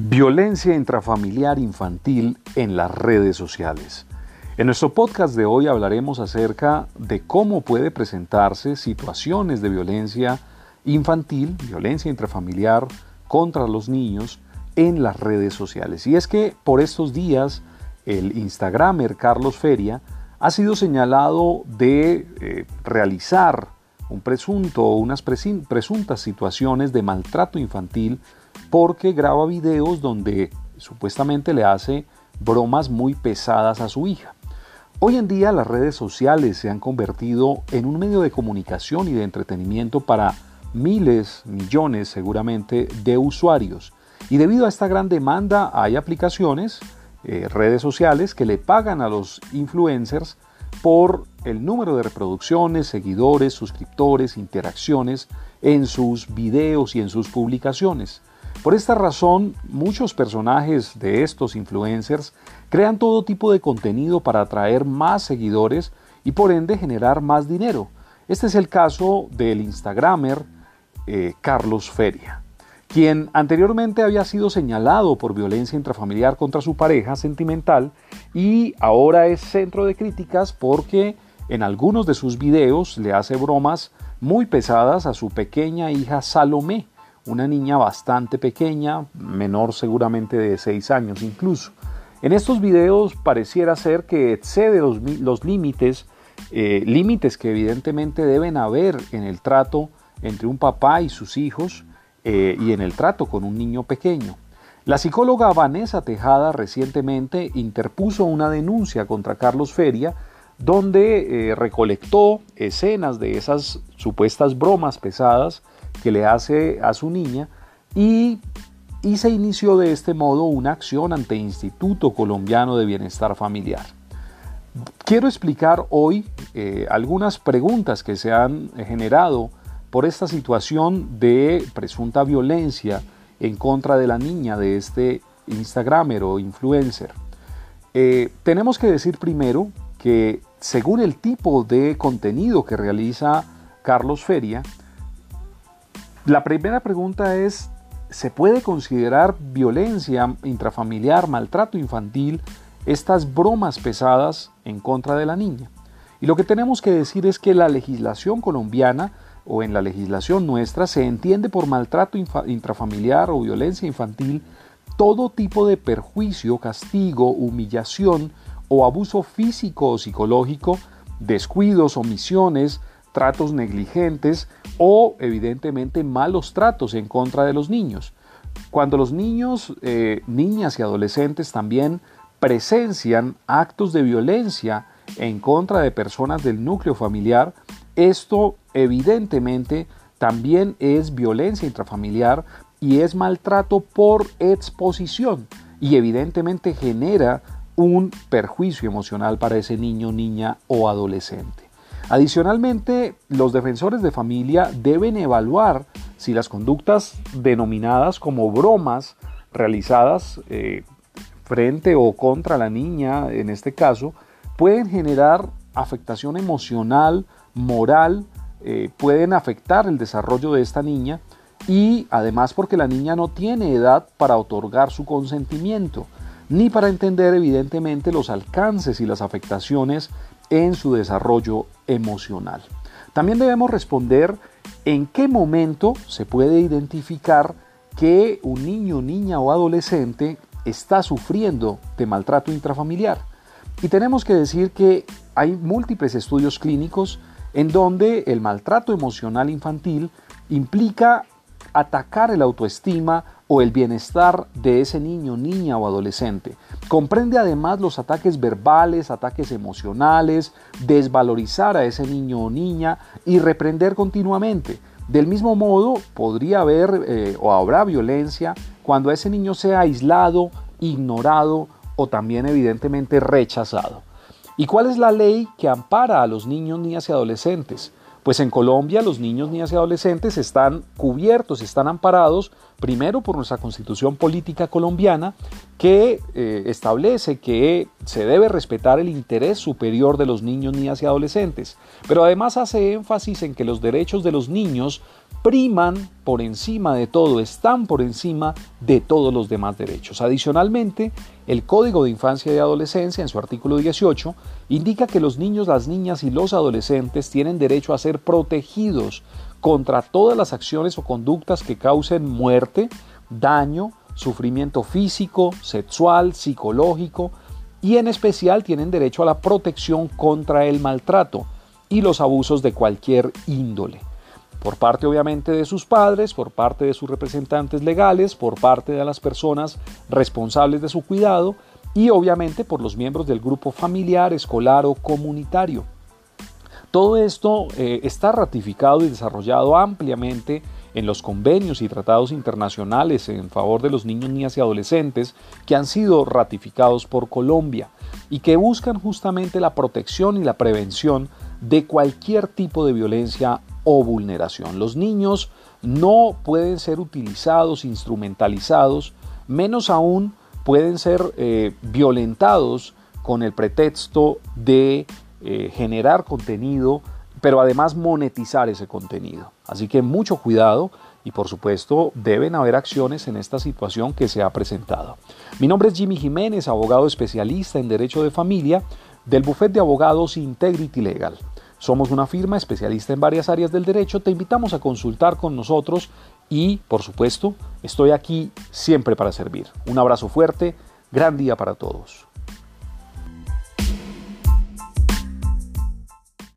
Violencia intrafamiliar infantil en las redes sociales. En nuestro podcast de hoy hablaremos acerca de cómo puede presentarse situaciones de violencia infantil, violencia intrafamiliar contra los niños en las redes sociales. Y es que por estos días el Instagramer Carlos Feria ha sido señalado de eh, realizar un presunto o unas presuntas situaciones de maltrato infantil porque graba videos donde supuestamente le hace bromas muy pesadas a su hija. Hoy en día las redes sociales se han convertido en un medio de comunicación y de entretenimiento para miles, millones seguramente de usuarios. Y debido a esta gran demanda hay aplicaciones, eh, redes sociales que le pagan a los influencers por el número de reproducciones, seguidores, suscriptores, interacciones en sus videos y en sus publicaciones. Por esta razón, muchos personajes de estos influencers crean todo tipo de contenido para atraer más seguidores y por ende generar más dinero. Este es el caso del Instagramer eh, Carlos Feria, quien anteriormente había sido señalado por violencia intrafamiliar contra su pareja sentimental y ahora es centro de críticas porque en algunos de sus videos le hace bromas muy pesadas a su pequeña hija Salomé, una niña bastante pequeña, menor seguramente de 6 años incluso. En estos videos pareciera ser que excede los, límites, eh, límites que evidentemente deben haber en el trato entre un papá y sus hijos eh, y en el trato con un niño pequeño. La psicóloga Vanessa Tejada recientemente interpuso una denuncia contra Carlos Feria donde eh, recolectó escenas de esas supuestas bromas pesadas que le hace a su niña y, se inició de este modo una acción ante Instituto Colombiano de Bienestar Familiar. Quiero explicar hoy eh, algunas preguntas que se han generado por esta situación de presunta violencia en contra de la niña de este Instagramer o influencer. Eh, tenemos que decir primero que según el tipo de contenido que realiza Carlos Feria, la primera pregunta es, ¿se puede considerar violencia intrafamiliar, maltrato infantil, estas bromas pesadas en contra de la niña? Y lo que tenemos que decir es que la legislación colombiana o en la legislación nuestra se entiende por maltrato intrafamiliar o violencia infantil todo tipo de perjuicio, castigo, humillación o abuso físico o psicológico, descuidos, omisiones, tratos negligentes o evidentemente malos tratos en contra de los niños. Cuando los niños, eh, niñas y adolescentes también presencian actos de violencia en contra de personas del núcleo familiar, esto evidentemente también es violencia intrafamiliar y es maltrato por exposición y evidentemente genera un perjuicio emocional para ese niño, niña o adolescente. Adicionalmente, los defensores de familia deben evaluar si las conductas denominadas como bromas realizadas eh, frente o contra la niña, en este caso, pueden generar afectación emocional, moral, eh, pueden afectar el desarrollo de esta niña y además porque la niña no tiene edad para otorgar su consentimiento, ni para entender evidentemente los alcances y las afectaciones en su desarrollo emocional. También debemos responder en qué momento se puede identificar que un niño, niña o adolescente está sufriendo de maltrato intrafamiliar. Y tenemos que decir que hay múltiples estudios clínicos en donde el maltrato emocional infantil implica atacar el autoestima o el bienestar de ese niño, niña o adolescente. Comprende además los ataques verbales, ataques emocionales, desvalorizar a ese niño o niña y reprender continuamente. Del mismo modo, podría haber eh, o habrá violencia cuando ese niño sea aislado, ignorado o también evidentemente rechazado. ¿Y cuál es la ley que ampara a los niños, niñas y adolescentes? Pues en Colombia los niños, niñas y adolescentes están cubiertos, están amparados primero por nuestra constitución política colombiana que eh, establece que se debe respetar el interés superior de los niños, niñas y adolescentes, pero además hace énfasis en que los derechos de los niños priman por encima de todo, están por encima de todos los demás derechos. Adicionalmente, el Código de Infancia y Adolescencia, en su artículo 18, indica que los niños, las niñas y los adolescentes tienen derecho a ser protegidos contra todas las acciones o conductas que causen muerte, daño, sufrimiento físico, sexual, psicológico y en especial tienen derecho a la protección contra el maltrato y los abusos de cualquier índole por parte obviamente de sus padres, por parte de sus representantes legales, por parte de las personas responsables de su cuidado y obviamente por los miembros del grupo familiar, escolar o comunitario. Todo esto eh, está ratificado y desarrollado ampliamente en los convenios y tratados internacionales en favor de los niños, niñas y adolescentes que han sido ratificados por Colombia y que buscan justamente la protección y la prevención de cualquier tipo de violencia o vulneración. Los niños no pueden ser utilizados, instrumentalizados, menos aún pueden ser eh, violentados con el pretexto de eh, generar contenido, pero además monetizar ese contenido. Así que mucho cuidado y por supuesto deben haber acciones en esta situación que se ha presentado. Mi nombre es Jimmy Jiménez, abogado especialista en Derecho de Familia del bufete de abogados Integrity Legal. Somos una firma especialista en varias áreas del derecho, te invitamos a consultar con nosotros y, por supuesto, estoy aquí siempre para servir. Un abrazo fuerte, gran día para todos.